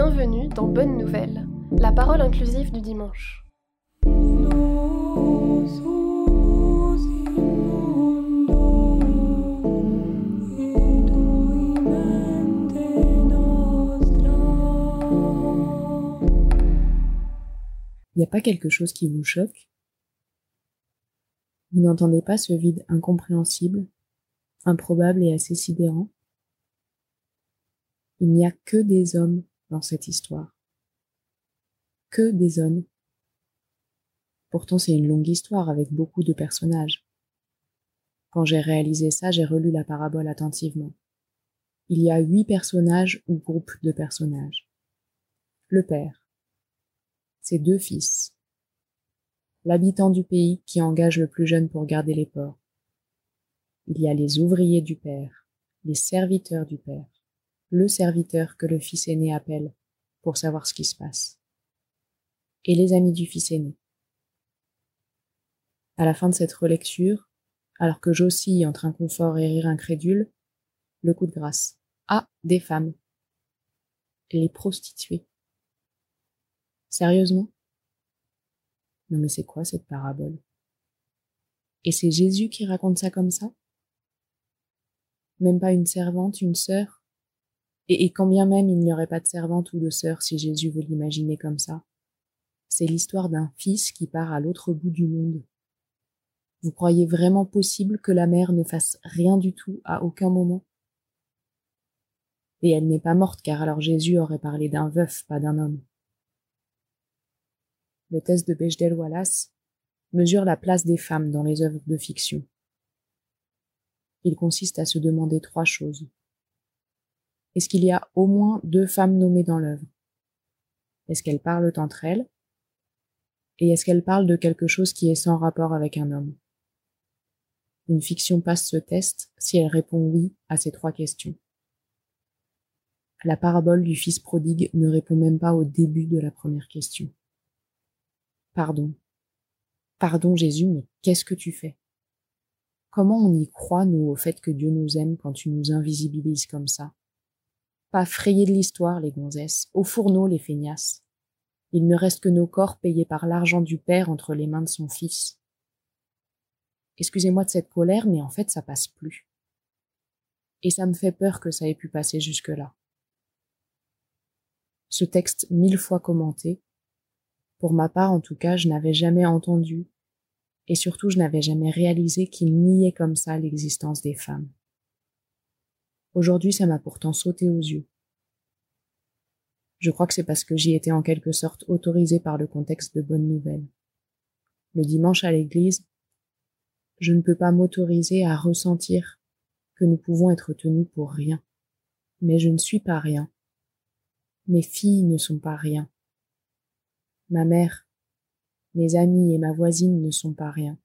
Bienvenue dans Bonne Nouvelle, la parole inclusive du dimanche. Il n'y a pas quelque chose qui vous choque? Vous n'entendez pas ce vide incompréhensible, improbable et assez sidérant? Il n'y a que des hommes dans cette histoire. Que des hommes. Pourtant c'est une longue histoire avec beaucoup de personnages. Quand j'ai réalisé ça, j'ai relu la parabole attentivement. Il y a huit personnages ou groupes de personnages. Le père, ses deux fils, l'habitant du pays qui engage le plus jeune pour garder les ports. Il y a les ouvriers du père, les serviteurs du père, le serviteur que le fils aîné appelle pour savoir ce qui se passe, et les amis du fils aîné. À la fin de cette relecture, alors que j'oscille entre inconfort et rire incrédule, le coup de grâce. Ah, des femmes. Les prostituées. Sérieusement? Non mais c'est quoi cette parabole? Et c'est Jésus qui raconte ça comme ça? Même pas une servante, une sœur? Et, quand bien même il n'y aurait pas de servante ou de sœur si Jésus veut l'imaginer comme ça, c'est l'histoire d'un fils qui part à l'autre bout du monde. Vous croyez vraiment possible que la mère ne fasse rien du tout à aucun moment? Et elle n'est pas morte car alors Jésus aurait parlé d'un veuf, pas d'un homme le test de Bechdel-Wallace, mesure la place des femmes dans les œuvres de fiction. Il consiste à se demander trois choses. Est-ce qu'il y a au moins deux femmes nommées dans l'œuvre? Est-ce qu'elles parlent entre elles? Et est-ce qu'elles parlent de quelque chose qui est sans rapport avec un homme? Une fiction passe ce test si elle répond oui à ces trois questions. La parabole du fils prodigue ne répond même pas au début de la première question. Pardon. Pardon Jésus, mais qu'est-ce que tu fais? Comment on y croit, nous, au fait que Dieu nous aime quand tu nous invisibilises comme ça? Pas frayer de l'histoire, les gonzesses, au fourneau, les feignasses. Il ne reste que nos corps payés par l'argent du Père entre les mains de son Fils. Excusez-moi de cette colère, mais en fait ça passe plus. Et ça me fait peur que ça ait pu passer jusque-là. Ce texte mille fois commenté, pour ma part, en tout cas, je n'avais jamais entendu, et surtout je n'avais jamais réalisé qu'il niait comme ça l'existence des femmes. Aujourd'hui, ça m'a pourtant sauté aux yeux. Je crois que c'est parce que j'y étais en quelque sorte autorisé par le contexte de bonnes nouvelles. Le dimanche à l'église, je ne peux pas m'autoriser à ressentir que nous pouvons être tenus pour rien. Mais je ne suis pas rien. Mes filles ne sont pas rien ma mère, mes amis et ma voisine ne sont pas rien.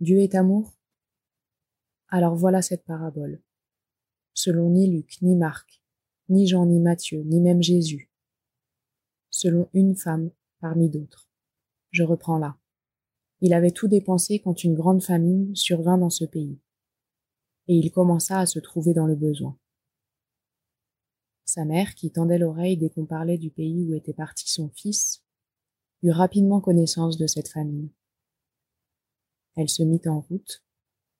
Dieu est amour? Alors voilà cette parabole. Selon ni Luc, ni Marc, ni Jean, ni Matthieu, ni même Jésus. Selon une femme parmi d'autres. Je reprends là. Il avait tout dépensé quand une grande famine survint dans ce pays. Et il commença à se trouver dans le besoin. Sa mère, qui tendait l'oreille dès qu'on parlait du pays où était parti son fils, eut rapidement connaissance de cette famille. Elle se mit en route,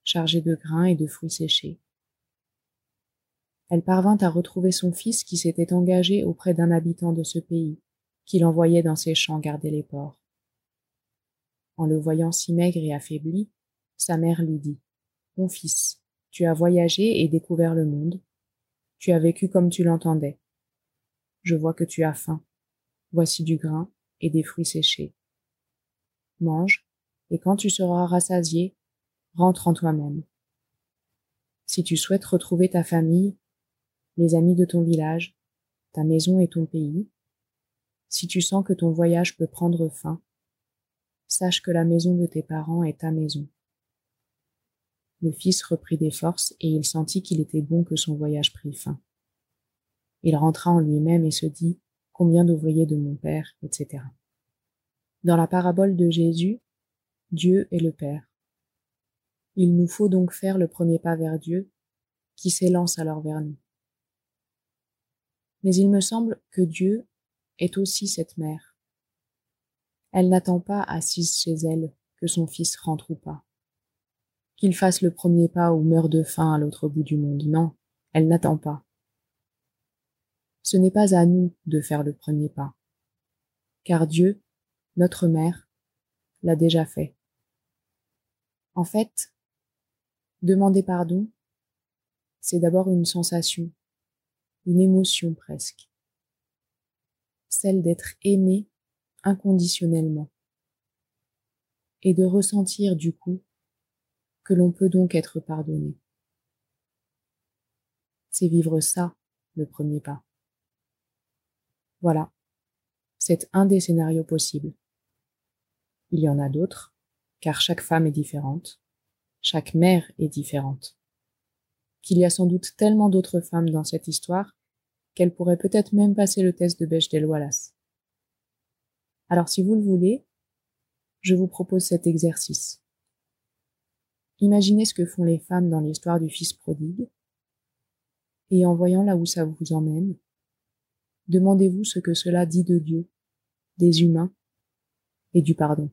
chargée de grains et de fruits séchés. Elle parvint à retrouver son fils qui s'était engagé auprès d'un habitant de ce pays, qui l'envoyait dans ses champs garder les porcs. En le voyant si maigre et affaibli, sa mère lui dit Mon fils, tu as voyagé et découvert le monde, tu as vécu comme tu l'entendais. Je vois que tu as faim. Voici du grain et des fruits séchés. Mange, et quand tu seras rassasié, rentre en toi-même. Si tu souhaites retrouver ta famille, les amis de ton village, ta maison et ton pays, si tu sens que ton voyage peut prendre fin, sache que la maison de tes parents est ta maison. Le fils reprit des forces et il sentit qu'il était bon que son voyage prît fin. Il rentra en lui-même et se dit Combien d'ouvriers de mon Père, etc. Dans la parabole de Jésus, Dieu est le Père. Il nous faut donc faire le premier pas vers Dieu, qui s'élance alors vers nous. Mais il me semble que Dieu est aussi cette mère. Elle n'attend pas assise chez elle que son fils rentre ou pas. Qu'il fasse le premier pas ou meure de faim à l'autre bout du monde. Non, elle n'attend pas. Ce n'est pas à nous de faire le premier pas. Car Dieu, notre mère, l'a déjà fait. En fait, demander pardon, c'est d'abord une sensation, une émotion presque, celle d'être aimé inconditionnellement et de ressentir du coup que l'on peut donc être pardonné. C'est vivre ça le premier pas. Voilà, c'est un des scénarios possibles. Il y en a d'autres, car chaque femme est différente, chaque mère est différente. Qu'il y a sans doute tellement d'autres femmes dans cette histoire qu'elles pourraient peut-être même passer le test de Bechdel Wallace. Alors si vous le voulez, je vous propose cet exercice. Imaginez ce que font les femmes dans l'histoire du fils prodigue, et en voyant là où ça vous emmène, demandez-vous ce que cela dit de Dieu, des humains et du pardon.